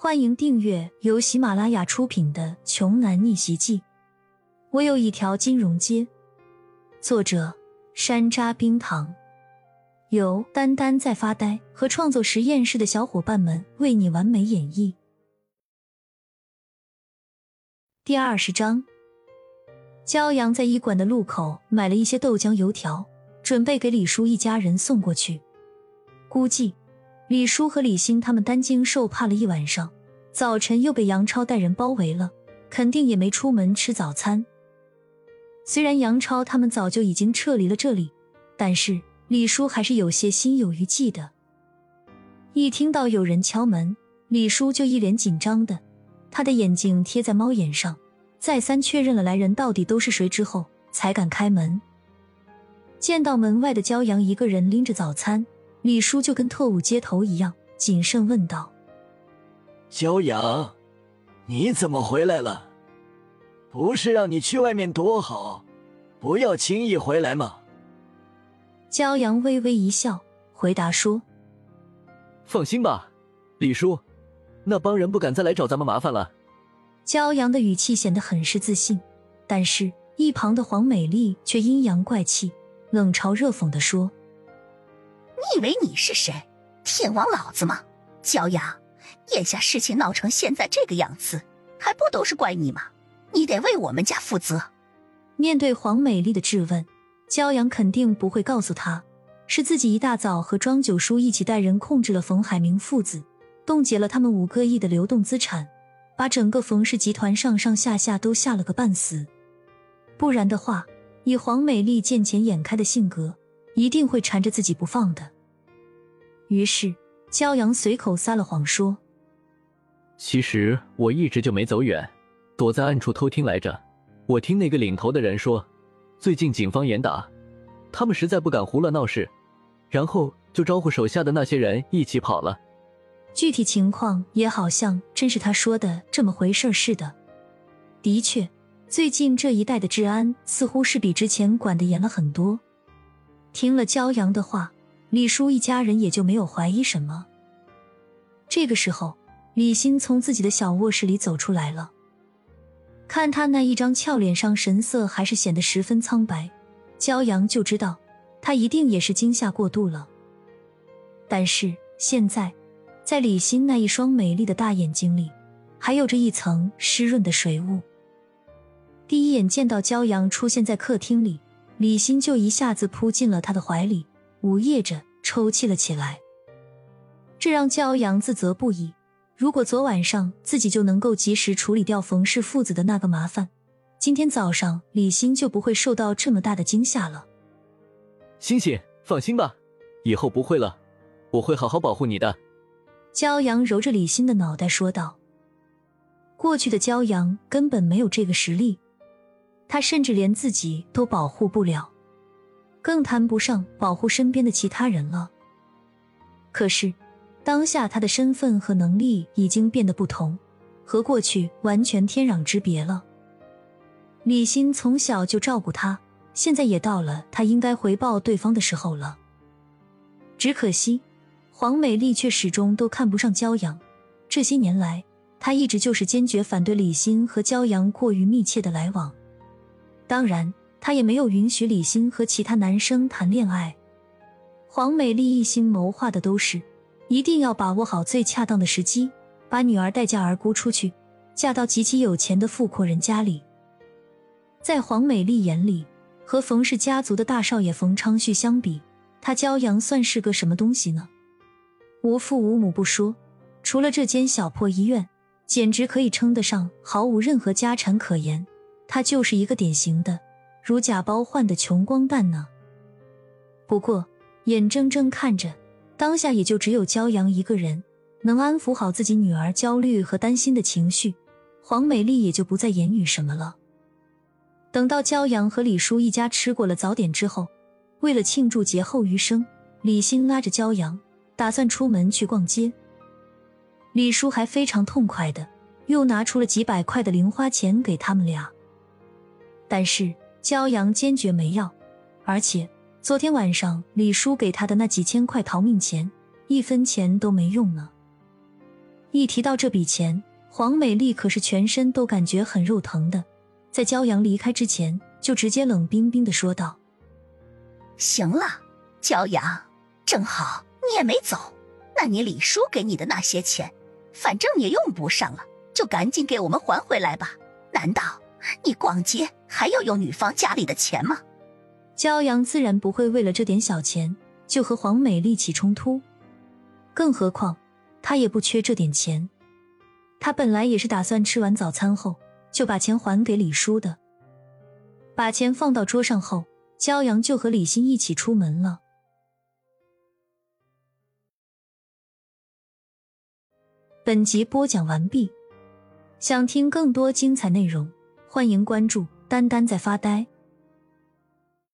欢迎订阅由喜马拉雅出品的《穷男逆袭记》。我有一条金融街。作者：山楂冰糖，由丹丹在发呆和创作实验室的小伙伴们为你完美演绎。第二十章，骄阳在医馆的路口买了一些豆浆油条，准备给李叔一家人送过去。估计。李叔和李欣他们担惊受怕了一晚上，早晨又被杨超带人包围了，肯定也没出门吃早餐。虽然杨超他们早就已经撤离了这里，但是李叔还是有些心有余悸的。一听到有人敲门，李叔就一脸紧张的，他的眼睛贴在猫眼上，再三确认了来人到底都是谁之后，才敢开门。见到门外的骄阳一个人拎着早餐。李叔就跟特务接头一样，谨慎问道：“骄阳，你怎么回来了？不是让你去外面躲好，不要轻易回来吗？”骄阳微微一笑，回答说：“放心吧，李叔，那帮人不敢再来找咱们麻烦了。”骄阳的语气显得很是自信，但是，一旁的黄美丽却阴阳怪气，冷嘲热讽的说。你以为你是谁？天王老子吗？骄阳，眼下事情闹成现在这个样子，还不都是怪你吗？你得为我们家负责。面对黄美丽的质问，骄阳肯定不会告诉她，是自己一大早和庄九叔一起带人控制了冯海明父子，冻结了他们五个亿的流动资产，把整个冯氏集团上上下下都吓了个半死。不然的话，以黄美丽见钱眼开的性格。一定会缠着自己不放的。于是，骄阳随口撒了谎说：“其实我一直就没走远，躲在暗处偷听来着。我听那个领头的人说，最近警方严打，他们实在不敢胡乱闹事，然后就招呼手下的那些人一起跑了。具体情况也好像真是他说的这么回事似的。的确，最近这一带的治安似乎是比之前管得严了很多。”听了骄阳的话，李叔一家人也就没有怀疑什么。这个时候，李欣从自己的小卧室里走出来了，看他那一张俏脸上神色还是显得十分苍白，骄阳就知道他一定也是惊吓过度了。但是现在，在李欣那一双美丽的大眼睛里，还有着一层湿润的水雾。第一眼见到骄阳出现在客厅里。李欣就一下子扑进了他的怀里，呜咽着抽泣了起来。这让骄阳自责不已。如果昨晚上自己就能够及时处理掉冯氏父子的那个麻烦，今天早上李欣就不会受到这么大的惊吓了。欣欣，放心吧，以后不会了，我会好好保护你的。骄阳揉着李欣的脑袋说道：“过去的骄阳根本没有这个实力。”他甚至连自己都保护不了，更谈不上保护身边的其他人了。可是，当下他的身份和能力已经变得不同，和过去完全天壤之别了。李欣从小就照顾他，现在也到了他应该回报对方的时候了。只可惜，黄美丽却始终都看不上骄阳。这些年来，她一直就是坚决反对李欣和骄阳过于密切的来往。当然，他也没有允许李欣和其他男生谈恋爱。黄美丽一心谋划的都是，一定要把握好最恰当的时机，把女儿待嫁而孤出去，嫁到极其有钱的富阔人家里。在黄美丽眼里，和冯氏家族的大少爷冯昌旭相比，他骄阳算是个什么东西呢？无父无母不说，除了这间小破医院，简直可以称得上毫无任何家产可言。他就是一个典型的如假包换的穷光蛋呢。不过，眼睁睁看着当下也就只有骄阳一个人能安抚好自己女儿焦虑和担心的情绪，黄美丽也就不再言语什么了。等到骄阳和李叔一家吃过了早点之后，为了庆祝劫后余生，李欣拉着骄阳打算出门去逛街。李叔还非常痛快的又拿出了几百块的零花钱给他们俩。但是骄阳坚决没要，而且昨天晚上李叔给他的那几千块逃命钱，一分钱都没用呢。一提到这笔钱，黄美丽可是全身都感觉很肉疼的，在骄阳离开之前，就直接冷冰冰的说道：“行了，骄阳，正好你也没走，那你李叔给你的那些钱，反正也用不上了，就赶紧给我们还回来吧。难道你逛街还要用女方家里的钱吗？”骄阳自然不会为了这点小钱就和黄美丽起冲突，更何况他也不缺这点钱。他本来也是打算吃完早餐后就把钱还给李叔的。把钱放到桌上后，骄阳就和李欣一起出门了。本集播讲完毕，想听更多精彩内容，欢迎关注“丹丹在发呆”。